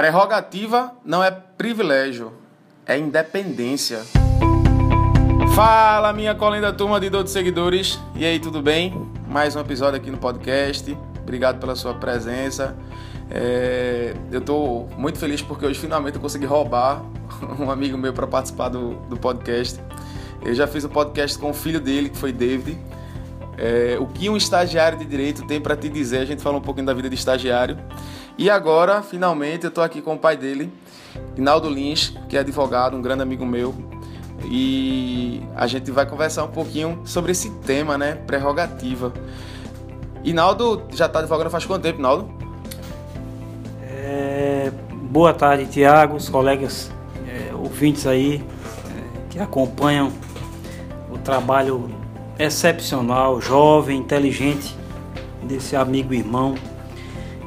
Prerrogativa não é privilégio, é independência. Fala, minha colenda turma de 12 seguidores. E aí, tudo bem? Mais um episódio aqui no podcast. Obrigado pela sua presença. É, eu estou muito feliz porque hoje finalmente eu consegui roubar um amigo meu para participar do, do podcast. Eu já fiz um podcast com o filho dele, que foi David. É, o que um estagiário de direito tem para te dizer? A gente fala um pouquinho da vida de estagiário. E agora, finalmente, eu estou aqui com o pai dele, Inaldo Lins, que é advogado, um grande amigo meu. E a gente vai conversar um pouquinho sobre esse tema, né? Prerrogativa. Inaldo já está advogando faz quanto tempo, Inaldo? É, boa tarde, Tiago, os colegas é, ouvintes aí é, que acompanham o trabalho excepcional, jovem, inteligente desse amigo irmão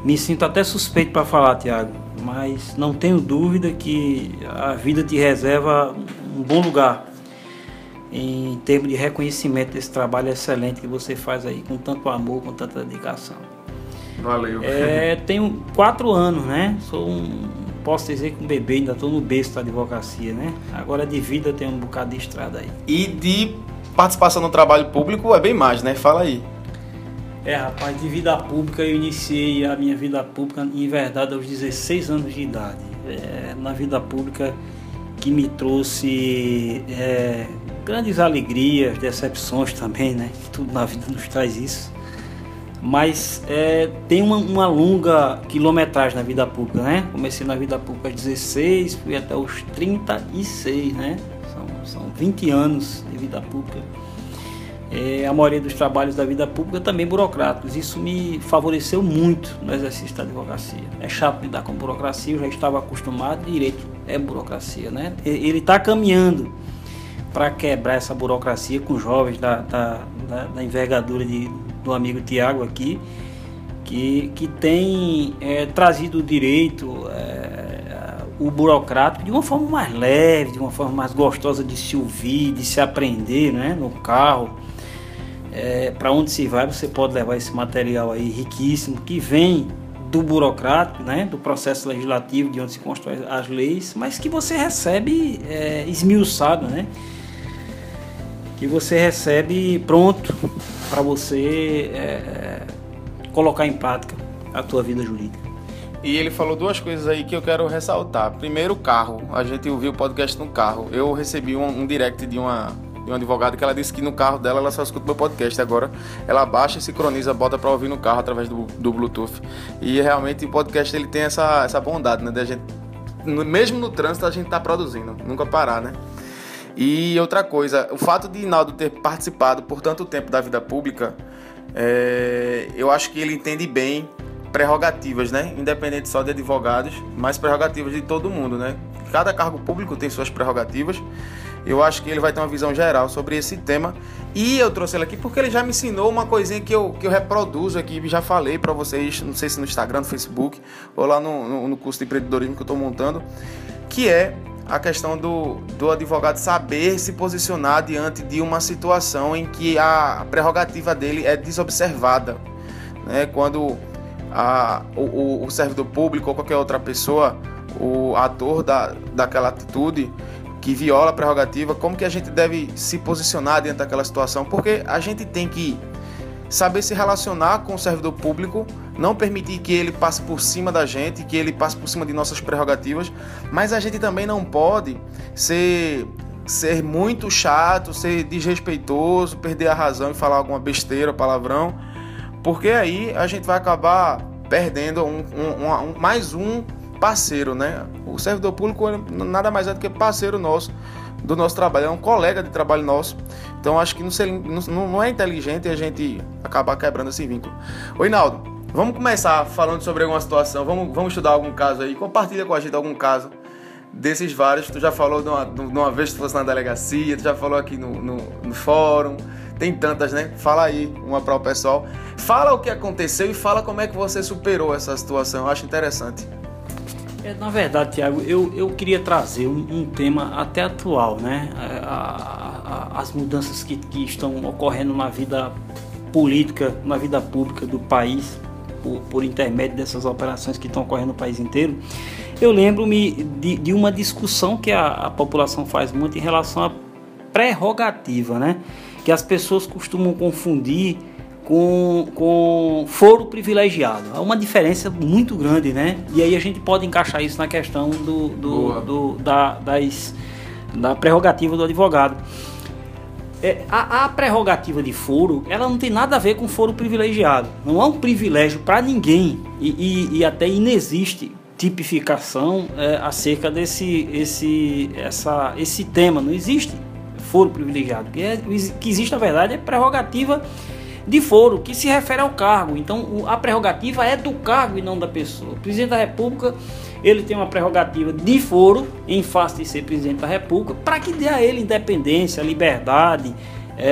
me sinto até suspeito para falar, Tiago, mas não tenho dúvida que a vida te reserva um bom lugar em termos de reconhecimento desse trabalho excelente que você faz aí com tanto amor, com tanta dedicação. Valeu. É, tenho quatro anos, né? Sou um, posso dizer que um bebê, ainda estou no berço da advocacia, né? Agora de vida tem um bocado de estrada aí. E de participação no trabalho público é bem mais, né? Fala aí. É, rapaz, de vida pública eu iniciei a minha vida pública, em verdade, aos 16 anos de idade. É, na vida pública que me trouxe é, grandes alegrias, decepções também, né? Tudo na vida nos traz isso. Mas é, tem uma, uma, longa quilometragem na vida pública, né? Comecei na vida pública aos 16, fui até os 36, né? São, são 20 anos de vida pública é, a maioria dos trabalhos da vida pública também burocráticos. Isso me favoreceu muito no exercício da advocacia. É chato lidar com burocracia, eu já estava acostumado, direito é burocracia, né? Ele está caminhando para quebrar essa burocracia com jovens da, da, da, da envergadura de, do amigo Tiago aqui, que, que tem é, trazido o direito, é, o burocrático de uma forma mais leve, de uma forma mais gostosa de se ouvir, de se aprender né, no carro é, para onde se vai, você pode levar esse material aí riquíssimo que vem do burocrático, né, do processo legislativo de onde se constrói as leis, mas que você recebe é, esmiuçado, né, que você recebe pronto para você é, colocar em prática a tua vida jurídica. E ele falou duas coisas aí que eu quero ressaltar. Primeiro, o carro. A gente ouviu o podcast no carro. Eu recebi um, um direct de uma de um advogado que ela disse que no carro dela ela só escuta meu podcast agora. Ela baixa, sincroniza, bota para ouvir no carro através do, do Bluetooth. E realmente o podcast ele tem essa, essa bondade, né? Da gente, mesmo no trânsito a gente tá produzindo, nunca parar, né? E outra coisa, o fato de Inaldo ter participado por tanto tempo da vida pública, é, eu acho que ele entende bem prerrogativas, né? Independente só de advogados, mas prerrogativas de todo mundo, né? Cada cargo público tem suas prerrogativas eu acho que ele vai ter uma visão geral sobre esse tema. E eu trouxe ele aqui porque ele já me ensinou uma coisinha que eu, que eu reproduzo aqui, já falei para vocês, não sei se no Instagram, no Facebook, ou lá no, no, no curso de empreendedorismo que eu estou montando, que é a questão do, do advogado saber se posicionar diante de uma situação em que a prerrogativa dele é desobservada. Né? Quando a, o, o servidor público ou qualquer outra pessoa, o ator da, daquela atitude, que viola a prerrogativa, como que a gente deve se posicionar dentro daquela situação, porque a gente tem que saber se relacionar com o servidor público, não permitir que ele passe por cima da gente, que ele passe por cima de nossas prerrogativas, mas a gente também não pode ser ser muito chato, ser desrespeitoso, perder a razão e falar alguma besteira, palavrão, porque aí a gente vai acabar perdendo um, um, um, mais um parceiro, né? O servidor público nada mais é do que parceiro nosso, do nosso trabalho, é um colega de trabalho nosso. Então acho que não, não é inteligente a gente acabar quebrando esse vínculo. Oi, Naldo, vamos começar falando sobre alguma situação, vamos, vamos estudar algum caso aí, compartilha com a gente algum caso desses vários. Tu já falou de uma, de uma vez que tu fosse na delegacia, tu já falou aqui no, no, no fórum, tem tantas, né? Fala aí uma para o pessoal. Fala o que aconteceu e fala como é que você superou essa situação. Eu acho interessante. É, na verdade, Tiago, eu, eu queria trazer um, um tema até atual, né? É, a, a, as mudanças que, que estão ocorrendo na vida política, na vida pública do país, por, por intermédio dessas operações que estão ocorrendo no país inteiro. eu lembro-me de, de, uma discussão que a, a população faz muito em relação à prerrogativa, né? Que as pessoas costumam confundir com, com foro privilegiado. Há uma diferença muito grande, né? E aí a gente pode encaixar isso na questão do, do, do da, das, da prerrogativa do advogado. É, a, a, prerrogativa de foro, ela não tem nada a ver com foro privilegiado. Não é um privilégio para ninguém e, e, e, até inexiste tipificação é, acerca desse esse, essa, esse tema. Não existe foro privilegiado. O que, é, que existe, na verdade, é prerrogativa de foro, que se refere ao cargo. Então, a prerrogativa é do cargo e não da pessoa. O presidente da República ele tem uma prerrogativa de foro em face de ser presidente da República para que dê a ele independência, liberdade, é,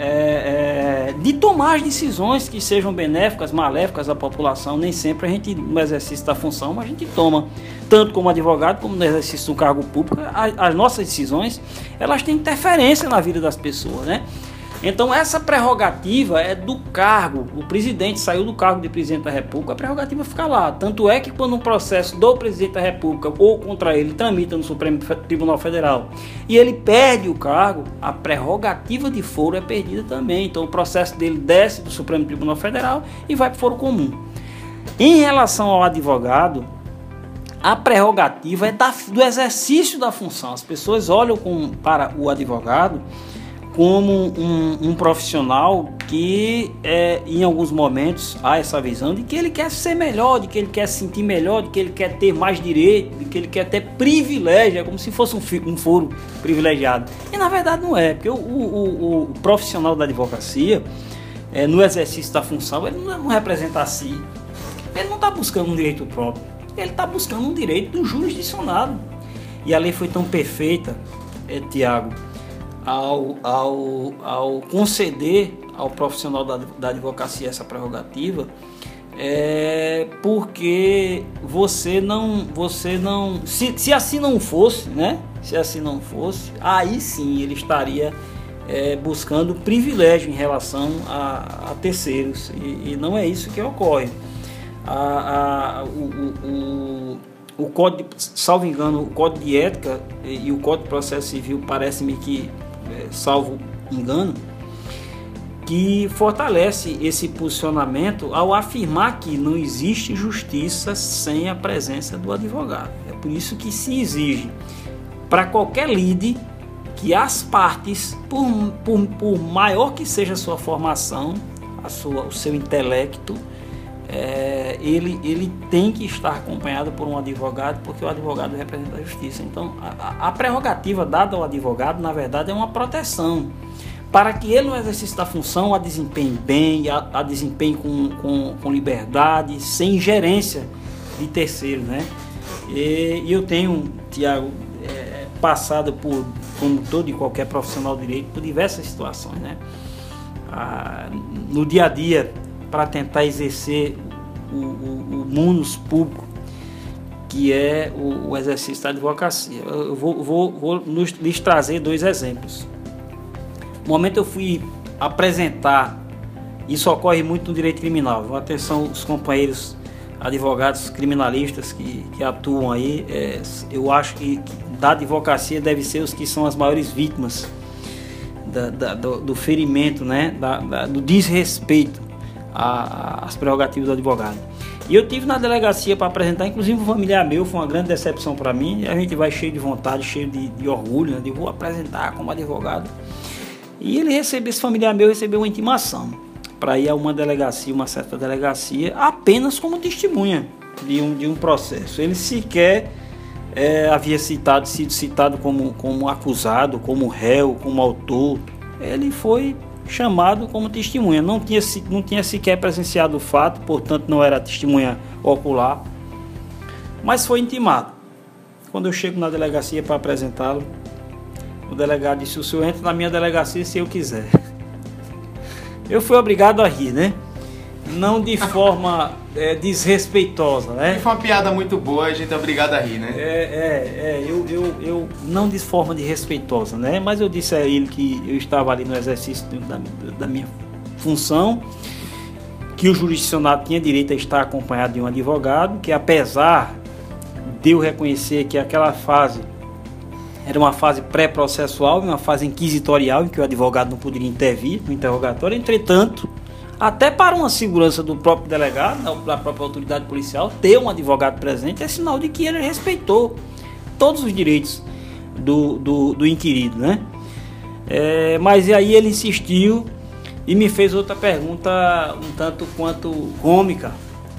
é, é, de tomar as decisões que sejam benéficas, maléficas à população. Nem sempre a gente, no exercício da função, mas a gente toma, tanto como advogado, como no exercício do cargo público, as, as nossas decisões, elas têm interferência na vida das pessoas, né? Então essa prerrogativa é do cargo. O presidente saiu do cargo de presidente da República, a prerrogativa fica lá. Tanto é que quando um processo do presidente da República ou contra ele tramita no Supremo Tribunal Federal e ele perde o cargo, a prerrogativa de foro é perdida também. Então o processo dele desce do Supremo Tribunal Federal e vai para o foro comum. Em relação ao advogado, a prerrogativa é da, do exercício da função. As pessoas olham com, para o advogado como um, um profissional que é, em alguns momentos há essa visão de que ele quer ser melhor, de que ele quer se sentir melhor, de que ele quer ter mais direito, de que ele quer ter privilégio, é como se fosse um, um foro privilegiado. E na verdade não é, porque o, o, o profissional da advocacia, é, no exercício da função, ele não, não representa a si, ele não está buscando um direito próprio, ele está buscando um direito do jurisdicionado. E a lei foi tão perfeita, é, Tiago, ao, ao, ao conceder ao profissional da, da advocacia essa prerrogativa, é porque você não, você não, se, se assim não fosse, né? Se assim não fosse, aí sim ele estaria é, buscando privilégio em relação a, a terceiros e, e, não é isso que ocorre. A, a, o, o, o, código, salvo engano, o código de ética e, e o código de processo civil parece-me que é, salvo engano, que fortalece esse posicionamento ao afirmar que não existe justiça sem a presença do advogado. É por isso que se exige para qualquer lide que as partes, por, por, por, maior que seja a sua formação, a sua, o seu intelecto, é, ele, ele tem que estar acompanhado por um advogado, porque o advogado representa a justiça. Então, a, a prerrogativa dada ao advogado, na verdade, é uma proteção para que ele, no exercício da função, a desempenhe bem, a, a desempenhe com, com, com, liberdade, sem ingerência de terceiro, né? E, e eu tenho, Tiago, é, passado por, como todo e qualquer profissional de direito, por diversas situações, né? Ah, no dia a dia, para tentar exercer o, o, o munus público, que é o, o, exercício da advocacia. Eu vou, vou, vou nos, lhes trazer dois exemplos. No momento eu fui apresentar, isso ocorre muito no direito criminal, atenção os companheiros advogados criminalistas que, que atuam aí, é, eu acho que, que, da advocacia deve ser os que são as maiores vítimas da, da, do, do, ferimento, né, da, do desrespeito às prerrogativas do advogado. E eu tive na delegacia para apresentar, inclusive um familiar meu, foi uma grande decepção para mim. A gente vai cheio de vontade, cheio de, de orgulho, né, de vou apresentar como advogado. E ele recebeu, esse familiar meu recebeu uma intimação para ir a uma delegacia, uma certa delegacia, apenas como testemunha de um, de um processo. Ele sequer é, havia citado, sido citado como, como acusado, como réu, como autor. Ele foi chamado como testemunha. Não tinha, não tinha sequer presenciado o fato, portanto não era testemunha ocular, mas foi intimado. Quando eu chego na delegacia para apresentá-lo, o delegado disse: O senhor entra na minha delegacia se eu quiser. Eu fui obrigado a rir, né? Não de forma é, desrespeitosa, né? foi uma piada muito boa, a gente é obrigado a rir, né? É, é, é eu, eu, eu não de forma desrespeitosa, né? Mas eu disse a ele que eu estava ali no exercício da, da minha função, que o jurisdicionado tinha direito a estar acompanhado de um advogado, que apesar devo reconhecer que aquela fase era uma fase pré-processual, uma fase inquisitorial, em que o advogado não poderia intervir no interrogatório. Entretanto, até para uma segurança do próprio delegado, da própria autoridade policial, ter um advogado presente é sinal de que ele respeitou todos os direitos do, do, do inquirido, né? É, mas aí ele insistiu e me fez outra pergunta um tanto quanto cômica.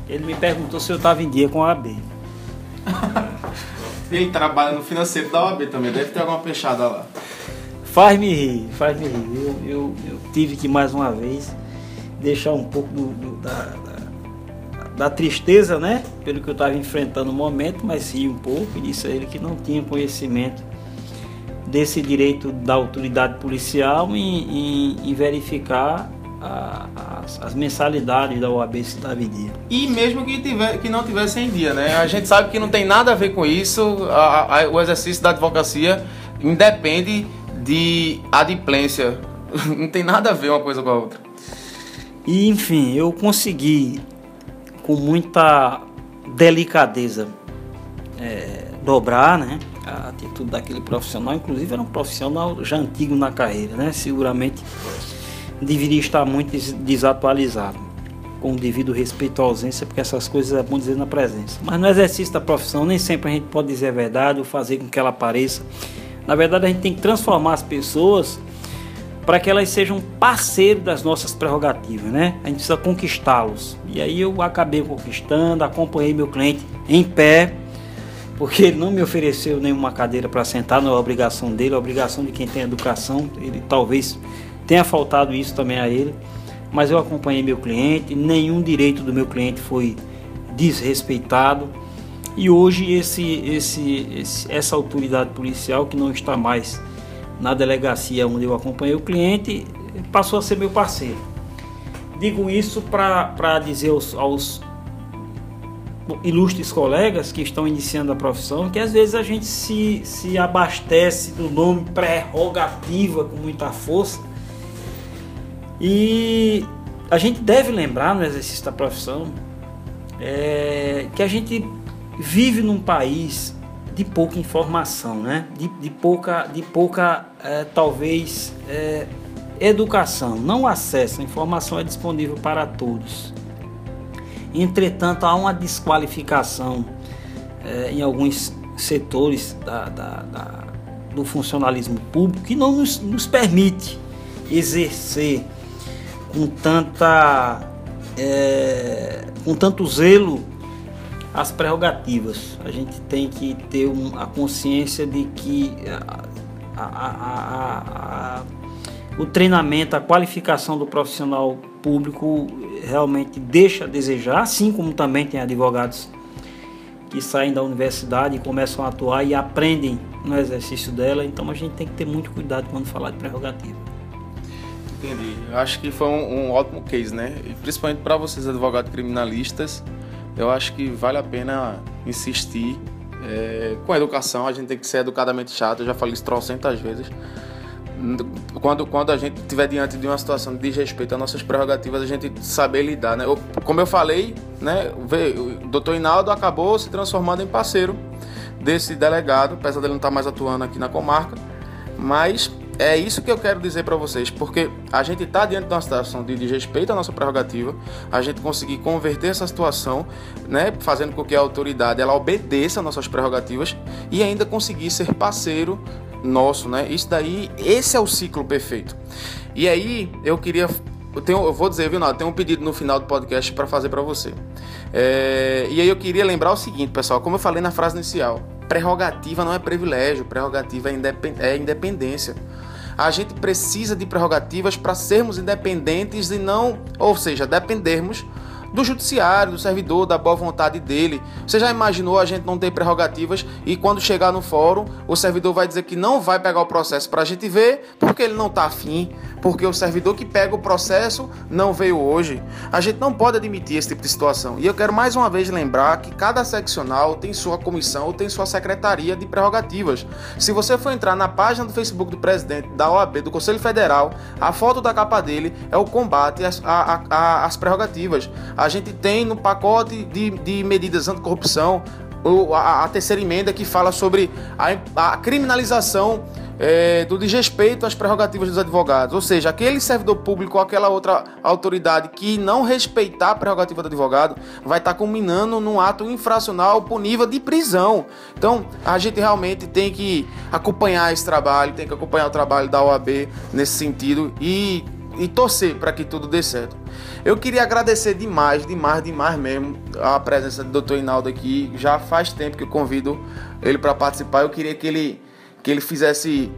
Ele me perguntou se eu estava em dia com a AB. ele trabalha no financeiro da OAB também, deve ter alguma fechada lá. Faz-me rir, faz-me rir. Eu, eu, eu, tive que mais uma vez deixar um pouco do, do, da, da, da, tristeza, né? Pelo que eu estava enfrentando no momento, mas ri um pouco e disse a ele que não tinha conhecimento desse direito da autoridade policial em, em, em verificar a, as, as, mensalidades da OAB Cidade Dia. E mesmo que, tiver, que não tivesse em dia, né? A gente sabe que não tem nada a ver com isso. A, a, o exercício da advocacia independe de adimplência. Não tem nada a ver uma coisa com a outra. E enfim, eu consegui com muita delicadeza é, dobrar, né? a atitude daquele profissional, inclusive era um profissional já antigo na carreira, né? Seguramente deveria estar muito desatualizado, com o devido respeito à ausência, porque essas coisas é bom dizer na presença. Mas no exercício da profissão, nem sempre a gente pode dizer a verdade ou fazer com que ela apareça. Na verdade, a gente tem que transformar as pessoas para que elas sejam parceiros das nossas prerrogativas, né? A gente precisa conquistá-los. E aí eu acabei conquistando, acompanhei meu cliente em pé, porque ele não me ofereceu nenhuma cadeira para sentar, não é obrigação dele, é obrigação de quem tem educação. Ele talvez tenha faltado isso também a ele, mas eu acompanhei meu cliente, nenhum direito do meu cliente foi desrespeitado. E hoje esse, esse, esse, essa autoridade policial que não está mais na delegacia onde eu acompanhei o cliente passou a ser meu parceiro. Digo isso para dizer aos, aos ilustres colegas que estão iniciando a profissão que às vezes a gente se, se abastece do nome prerrogativa com muita força e a gente deve lembrar no exercício da profissão é, que a gente vive num país de pouca informação, né? de, de pouca, de pouca é, talvez, é, educação, não acesso, a informação é disponível para todos. Entretanto, há uma desqualificação é, em alguns setores da, da, da, do funcionalismo público que não nos, nos permite exercer com tanta com tanto zelo as prerrogativas. A gente tem que ter um, a consciência de que a, a, a, o treinamento, a qualificação do profissional público realmente deixa a desejar, assim como também tem advogados que saem da universidade e começam a atuar e aprendem no exercício dela. Então a gente tem que ter muito cuidado quando falar de prerrogativa. Entendi. Eu acho que foi um, um ótimo case, né? E principalmente para vocês, advogados criminalistas, eu acho que vale a pena insistir é, com a educação. A gente tem que ser educadamente chato, eu já falei isso trocentas vezes quando, quando a gente estiver diante de uma situação de desrespeito às nossas prerrogativas, a gente saber lidar, né? Eu, como eu falei, né, o doutor Inaldo acabou se transformando em parceiro desse delegado, apesar dele não estar mais atuando aqui na comarca, mas é isso que eu quero dizer para vocês, porque a gente está diante de uma situação de desrespeito à nossa prerrogativa, a gente conseguir converter essa situação, né, fazendo com que a autoridade ela obedeça nossas prerrogativas e ainda conseguir ser parceiro nosso, né? Isso daí, esse é o ciclo perfeito. E aí, eu queria eu, tenho, eu vou dizer, viu, Nada, tem um pedido no final do podcast para fazer para você. É, e aí eu queria lembrar o seguinte, pessoal, como eu falei na frase inicial, prerrogativa não é privilégio, prerrogativa é, é independência. A gente precisa de prerrogativas para sermos independentes e não, ou seja, dependermos do judiciário, do servidor, da boa vontade dele. Você já imaginou a gente não ter prerrogativas e quando chegar no fórum, o servidor vai dizer que não vai pegar o processo para a gente ver porque ele não está afim, porque o servidor que pega o processo não veio hoje. A gente não pode admitir esse tipo de situação. E eu quero mais uma vez lembrar que cada seccional tem sua comissão ou tem sua secretaria de prerrogativas. Se você for entrar na página do Facebook do presidente da OAB, do Conselho Federal, a foto da capa dele é o combate às, às prerrogativas. A gente tem no pacote de, de medidas anticorrupção a, a terceira emenda que fala sobre a, a criminalização é, do desrespeito às prerrogativas dos advogados. Ou seja, aquele servidor público ou aquela outra autoridade que não respeitar a prerrogativa do advogado vai estar culminando num ato infracional punível de prisão. Então, a gente realmente tem que acompanhar esse trabalho, tem que acompanhar o trabalho da OAB nesse sentido e, e torcer para que tudo dê certo. Eu queria agradecer demais, demais, demais mesmo a presença do Dr. Inaldo aqui. Já faz tempo que eu convido ele para participar. Eu queria que ele que ele fizesse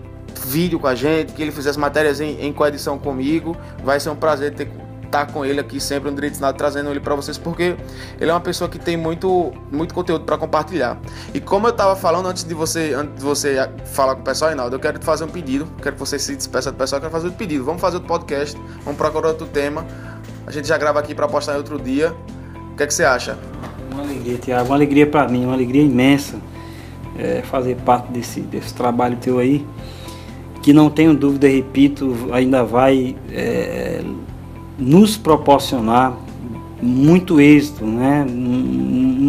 vídeo com a gente, que ele fizesse matérias em, em coedição comigo. Vai ser um prazer ter tá com ele aqui sempre no Direito Ensinado, trazendo ele para vocês, porque ele é uma pessoa que tem muito, muito conteúdo para compartilhar. E como eu estava falando antes de você, antes de você falar com o pessoal, Reinaldo, eu quero te fazer um pedido, quero que você se despeça do pessoal, quero fazer outro pedido. Vamos fazer outro podcast, vamos procurar outro tema. A gente já grava aqui para postar em outro dia. O que é que você acha? Uma alegria, Tiago, uma alegria para mim, uma alegria imensa é, fazer parte desse, desse trabalho teu aí, que não tenho dúvida, repito, ainda vai é, nos proporcionar muito êxito, né? Não,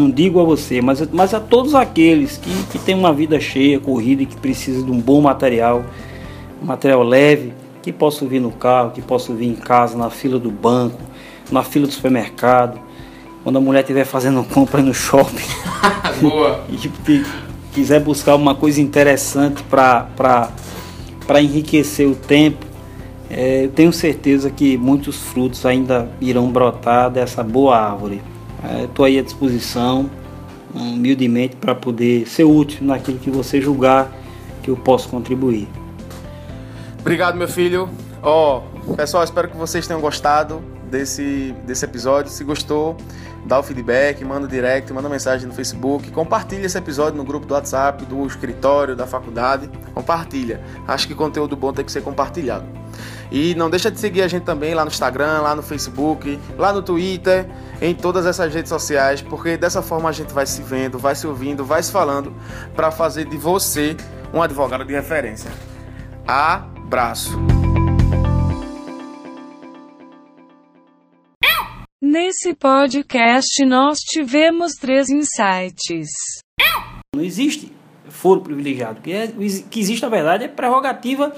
não, digo a você, mas, mas a todos aqueles que, que têm uma vida cheia, corrida e que precisam de um bom material, um material leve, que posso vir no carro, que posso vir em casa, na fila do banco, na fila do supermercado, quando a mulher estiver fazendo compra no shopping. Boa! e, quiser buscar uma coisa interessante para enriquecer o tempo, é, eu tenho certeza que muitos frutos ainda irão brotar dessa boa árvore. Estou é, aí à disposição, humildemente, para poder ser útil naquilo que você julgar que eu posso contribuir. Obrigado, meu filho. Ó, oh, pessoal, espero que vocês tenham gostado desse, desse episódio. Se gostou, dá o feedback, manda direct, manda mensagem no Facebook, compartilha esse episódio no grupo do WhatsApp, do escritório, da faculdade. Compartilha. Acho que conteúdo bom tem que ser compartilhado. E não deixa de seguir a gente também lá no Instagram, lá no Facebook, lá no Twitter, em todas essas redes sociais, porque dessa forma a gente vai se vendo, vai se ouvindo, vai se falando para fazer de você um advogado de referência. Abraço. Nesse podcast nós tivemos três insights. Não existe foro privilegiado. Que, é, que existe, na verdade, é prerrogativa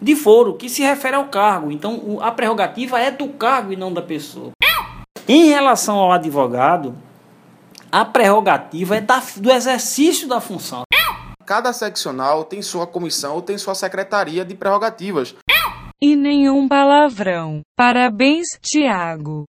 de foro, que se refere ao cargo. Então, a prerrogativa é do cargo e não da pessoa. Em relação ao advogado, a prerrogativa é da, do exercício da função. Cada seccional tem sua comissão ou tem sua secretaria de prerrogativas. E nenhum palavrão. Parabéns, Tiago.